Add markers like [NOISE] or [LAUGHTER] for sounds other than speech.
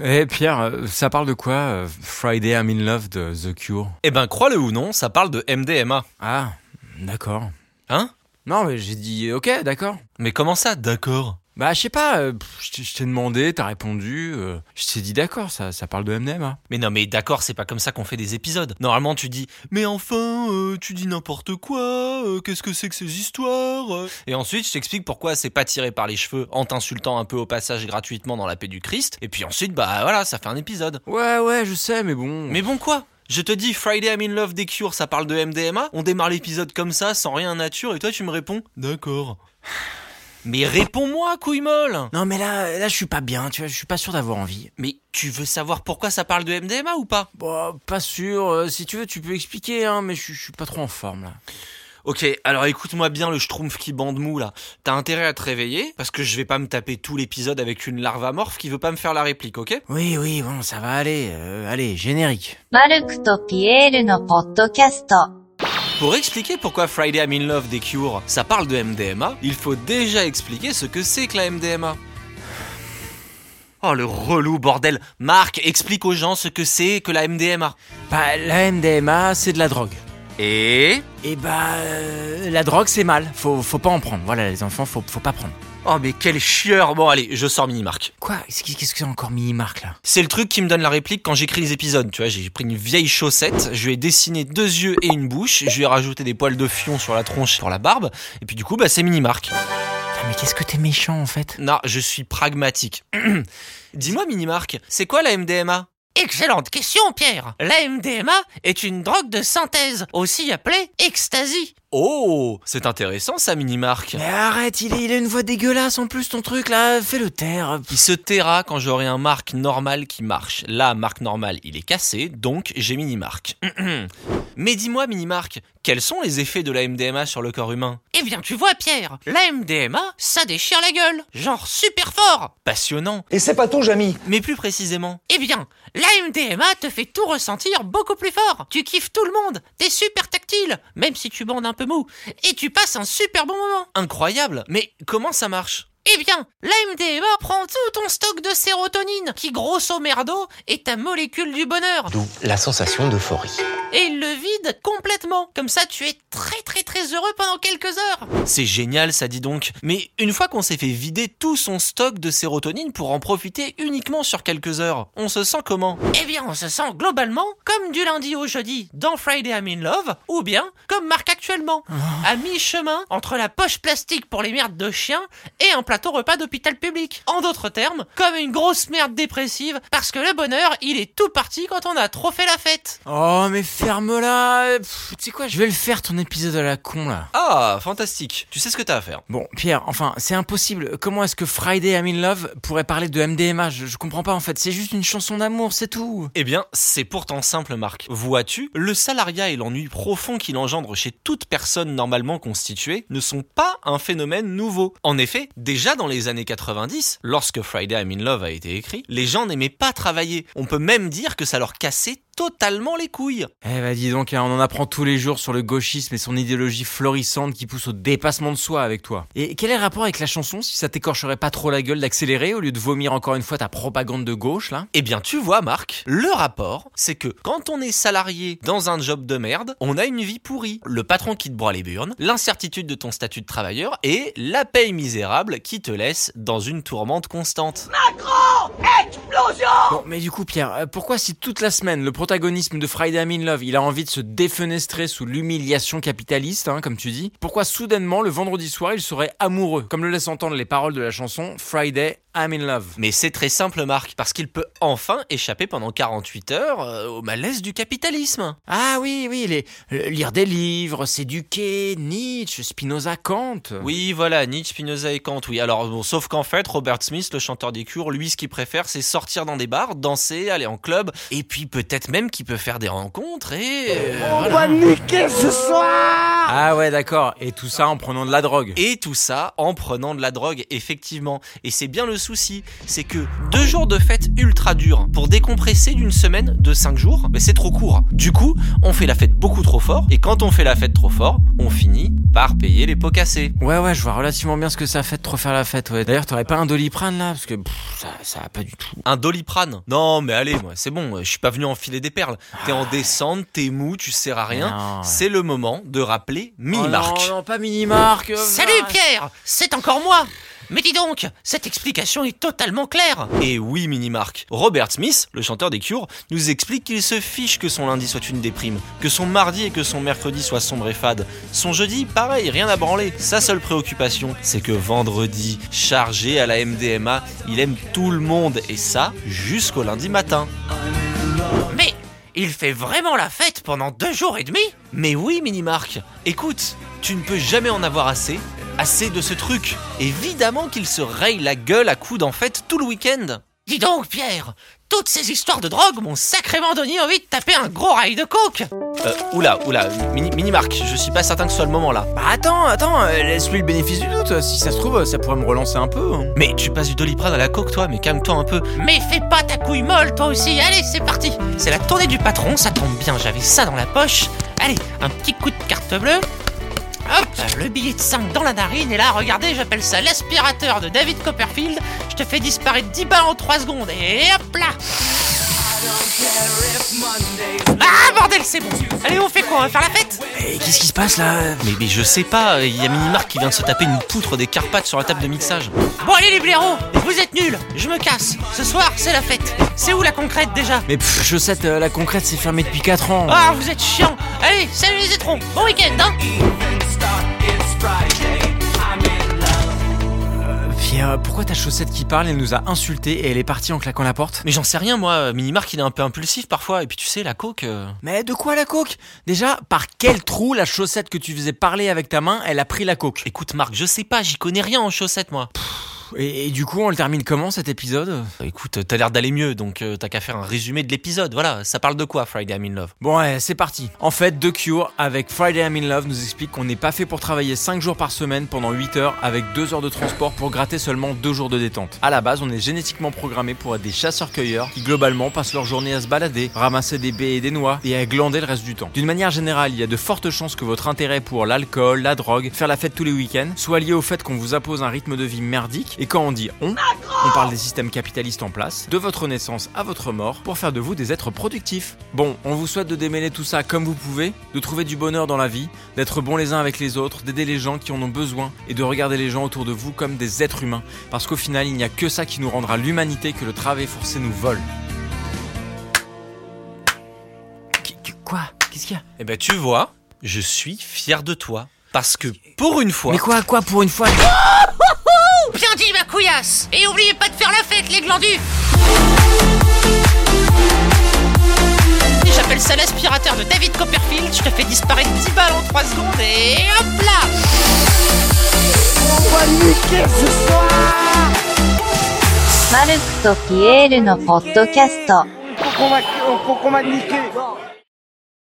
Eh Pierre, euh, ça parle de quoi euh, Friday I'm in Love de The Cure? Eh ben, crois-le ou non, ça parle de MDMA. Ah, d'accord. Hein? Non, mais j'ai dit ok, d'accord. Mais comment ça, d'accord? Bah, je sais pas, euh, pff, je t'ai- demandé, t'as répondu, euh, je t'ai dit d'accord, ça, ça parle de MDMA. Mais non, mais d'accord, c'est pas comme ça qu'on fait des épisodes. Normalement, tu dis, mais enfin, euh, tu dis n'importe quoi, euh, qu'est-ce que c'est que ces histoires Et ensuite, je t'explique pourquoi c'est pas tiré par les cheveux en t'insultant un peu au passage gratuitement dans la paix du Christ. Et puis ensuite, bah voilà, ça fait un épisode. Ouais, ouais, je sais, mais bon. Mais bon, quoi? Je te dis Friday I'm in Love des Cures, ça parle de MDMA. On démarre l'épisode comme ça, sans rien nature, et toi tu me réponds D'accord. Mais réponds-moi, couille molle Non, mais là, là, je suis pas bien, tu vois, je suis pas sûr d'avoir envie. Mais tu veux savoir pourquoi ça parle de MDMA ou pas Bon, pas sûr, euh, si tu veux, tu peux expliquer, hein, mais je suis- je suis pas trop en forme là. Ok, alors écoute-moi bien le schtroumpf qui bande mou là. T'as intérêt à te réveiller, parce que je vais pas me taper tout l'épisode avec une larve amorphe qui veut pas me faire la réplique, ok Oui, oui, bon, ça va aller, euh, allez, générique. マルクとピエールのポッドキャスト。 pour expliquer pourquoi Friday I'm in Love des Cure, ça parle de MDMA, il faut déjà expliquer ce que c'est que la MDMA. Oh le relou bordel Marc, explique aux gens ce que c'est que la MDMA. Bah, la MDMA, c'est de la drogue. Et... Et bah, euh, la drogue, c'est mal, faut, faut pas en prendre. Voilà, les enfants, faut, faut pas prendre. Oh mais quel chieur Bon allez, je sors mini-marc. Quoi? Qu'est-ce que c'est encore mini-marque là? C'est le truc qui me donne la réplique quand j'écris les épisodes, tu vois, j'ai pris une vieille chaussette, je lui ai dessiné deux yeux et une bouche, je lui ai rajouté des poils de fion sur la tronche, sur la barbe, et puis du coup, bah c'est mini-marc. Ah, mais qu'est-ce que t'es méchant en fait? Non, je suis pragmatique. [CLEARS THROAT] Dis-moi, mini-marc, c'est quoi la MDMA Excellente question, Pierre. La MDMA est une drogue de synthèse, aussi appelée ecstasy. Oh, c'est intéressant ça, mini-marc. Mais arrête, il, est- il a une voix dégueulasse en plus ton truc là, fais-le taire. Il se taira quand j'aurai un marque normal qui marche. Là, marque normal, il est cassé, donc j'ai mini-marque. [CLEARS THROAT] Mais dis-moi, mini-marque, quels sont les effets de la MDMA sur le corps humain? Eh bien, tu vois, Pierre, la MDMA, ça déchire la gueule. Genre super fort. Passionnant. Et c'est pas tout, Jamy? Mais plus précisément Eh bien, la MDMA te fait tout ressentir beaucoup plus fort. Tu kiffes tout le monde, t'es super tactile, même si tu bandes un peu et tu passes un super bon moment. Incroyable. Mais comment ça marche? Eh bien, la MDMA prend tout ton stock de sérotonine, qui grosso merdo est ta molécule du bonheur, D'où la sensation d'euphorie. et il le vide complètement. Comme ça, tu es très très très heureux pendant quelques heures. C'est génial, ça dit donc. Mais une fois qu'on s'est fait vider tout son stock de sérotonine pour en profiter uniquement sur quelques heures, on se sent comment? Eh bien, on se sent globalement comme du lundi au jeudi dans Friday I'm in Love, ou bien comme Marc actuellement, à mi-chemin entre la poche plastique pour les merdes de chiens et un plateau repas d'hôpital public. En d'autres termes, comme une grosse merde dépressive, parce que le bonheur, il est tout parti quand on a trop fait la fête. Oh mais ferme-la Tu sais quoi, je vais le faire ton épisode à la con là. Ah, fantastique. Tu sais ce que t'as à faire. Bon, Pierre, enfin, c'est impossible. Comment est-ce que Friday I'm in Love pourrait parler de MDMA je, je comprends pas en fait, c'est juste une chanson d'amour, c'est tout. Eh bien, c'est pourtant simple, Marc. Vois-tu, le salariat et l'ennui profond qu'il engendre chez toute personne normalement constituée ne sont pas un phénomène nouveau. En effet, déjà dans les années 90, lorsque Friday I'm in Love a été écrit, les gens n'aimaient pas travailler. On peut même dire que ça leur cassait totalement les couilles. Eh bah dis donc, hein, on en apprend tous les jours sur le gauchisme et son idéologie florissante qui pousse au dépassement de soi avec toi. Et quel est le rapport avec la chanson si ça t'écorcherait pas trop la gueule d'accélérer au lieu de vomir encore une fois ta propagande de gauche là? Eh bien, tu vois, Marc, le rapport, c'est que quand on est salarié dans un job de merde, on a une vie pourrie. Le patron qui te broie les burnes, l'incertitude de ton statut de travailleur et la paye misérable qui te laisse dans une tourmente constante. Bon, mais du coup, Pierre, euh, pourquoi si toute la semaine le protagonisme de Friday I'm in Love, il a envie de se défenestrer sous l'humiliation capitaliste, hein, comme tu dis, pourquoi soudainement le vendredi soir il serait amoureux, comme le laissent entendre les paroles de la chanson Friday I'm in Love Mais c'est très simple, Marc, parce qu'il peut enfin échapper pendant 48 heures euh, au malaise du capitalisme. Ah oui, oui, les, euh, lire des livres, s'éduquer, Nietzsche, Spinoza, Kant. Oui, voilà, Nietzsche, Spinoza et Kant, oui. Alors, bon, sauf qu'en fait, Robert Smith, le chanteur des cures, lui, ce qu'il préfère, c'est sortir dans des bars, danser, aller en club, et puis peut-être même qu'il peut faire des rencontres et... euh, voilà. Ah ouais, d'accord. Et tout ça en prenant de la drogue. Et tout ça en prenant de la drogue, effectivement. Et c'est bien le souci, c'est que deux jours de fête ultra durs pour décompresser d'une semaine de cinq jours, ben c'est trop court. Du coup, on fait la fête beaucoup trop fort, et quand on fait la fête trop fort, on finit par payer les pots cassés. Ouais, ouais, je vois relativement bien ce que ça fait de trop faire la fête, ouais. D'ailleurs, t'aurais pas un doliprane là Parce que pff, ça, ça va pas du tout. Un doliprane? Non, mais allez, moi, c'est bon, je suis pas venu enfiler des perles. T'es en descente, t'es mou, tu sers à rien. Ouais. C'est le moment de rappeler Oh Mini-Marc. non, non, pas Mini-Marc euh, Salut ah. Pierre, c'est encore moi. Mais dis donc, cette explication est totalement claire. Et oui, Mini-Marc. Robert Smith, le chanteur des Cures, nous explique qu'il se fiche que son lundi soit une déprime, que son mardi et que son mercredi soient sombre et fade. Son jeudi, pareil, rien à branler. Sa seule préoccupation, c'est que vendredi, chargé à la MDMA, il aime tout le monde, et ça, jusqu'au lundi matin. Mais il fait vraiment la fête pendant deux jours et demi? Mais oui, Mini-Marc, écoute, tu ne peux jamais en avoir assez, assez de ce truc. Évidemment qu'il se raye la gueule à coups d'en fête tout le week-end. Dis donc Pierre, toutes ces histoires de drogue m'ont sacrément donné envie de taper un gros rail de coke. Euh, oula, oula, Mini- Mini-Marc, je suis pas certain que ce soit le moment là. Bah attends, attends, euh, laisse-lui le bénéfice du doute. Si ça se trouve, ça pourrait me relancer un peu. hein. Mais tu passes du doliprane à la coke, toi, mais calme-toi un peu. Mais fais pas ta couille molle toi aussi, allez c'est parti C'est la tournée du patron, ça tombe bien, j'avais ça dans la poche. Allez, un petit coup de carte bleue. Hop, le billet de 5 dans la narine, et là, regardez, j'appelle ça l'aspirateur de David Copperfield. Je te fais disparaître 10 balles en 3 secondes, et hop là. Ah, bordel, c'est bon. Allez, on fait quoi On va faire la fête? Et qu'est-ce qui se passe là? Mais, mais je sais pas, il y a Mini-Marc qui vient de se taper une poutre des Carpates sur la table de mixage. Bon, allez les blaireaux, vous êtes nuls Je me casse. Ce soir, c'est la fête. C'est où la concrète, déjà? Mais pff, Chaussette, euh, la concrète, c'est fermé depuis 4 ans. Ah, vous êtes chiants. Allez, salut les étrons Bon week-end, hein Euh, pourquoi ta chaussette qui parle, elle nous a insultés et elle est partie en claquant la porte? Mais j'en sais rien, moi, Mini-Marc il est un peu impulsif parfois, et puis tu sais, la coke... euh, Mais de quoi la coke? Déjà, par quel trou la chaussette que tu faisais parler avec ta main, elle a pris la coke? Écoute Marc, je sais pas, j'y connais rien en chaussettes moi. Et, et du coup, on le termine comment cet épisode? Écoute, t'as l'air d'aller mieux, donc euh, t'as qu'à faire un résumé de l'épisode, voilà, ça parle de quoi Friday I'm in Love? Bon ouais, c'est parti. En fait, The Cure avec Friday I'm in Love nous explique qu'on n'est pas fait pour travailler 5 jours par semaine pendant 8 heures avec 2 heures de transport pour gratter seulement 2 jours de détente. À la base, on est génétiquement programmé pour être des chasseurs-cueilleurs qui globalement passent leur journée à se balader, ramasser des baies et des noix et à glander le reste du temps. D'une manière générale, il y a de fortes chances que votre intérêt pour l'alcool, la drogue, faire la fête tous les week-ends soit lié au fait qu'on vous impose un rythme de vie merdique et quand on dit on, on parle des systèmes capitalistes en place, de votre naissance à votre mort, pour faire de vous des êtres productifs. Bon, on vous souhaite de démêler tout ça comme vous pouvez, de trouver du bonheur dans la vie, d'être bons les uns avec les autres, d'aider les gens qui en ont besoin, et de regarder les gens autour de vous comme des êtres humains, parce qu'au final, il n'y a que ça qui nous rendra l'humanité que le travail forcé nous vole. Qu- qu- Quoi? Qu'est-ce qu'il y a? Eh ben tu vois, je suis fier de toi. Parce que pour une fois... Mais quoi, quoi, pour une fois? [LAUGHS] couillasse Et oubliez pas de faire la fête, les glandus J'appelle ça l'aspirateur de David Copperfield, je te fais disparaître 10 balles en 3 secondes, et hop là マルクとピエールのポッドキャスト。 faut qu'on m'a faut qu'on m'a niqué.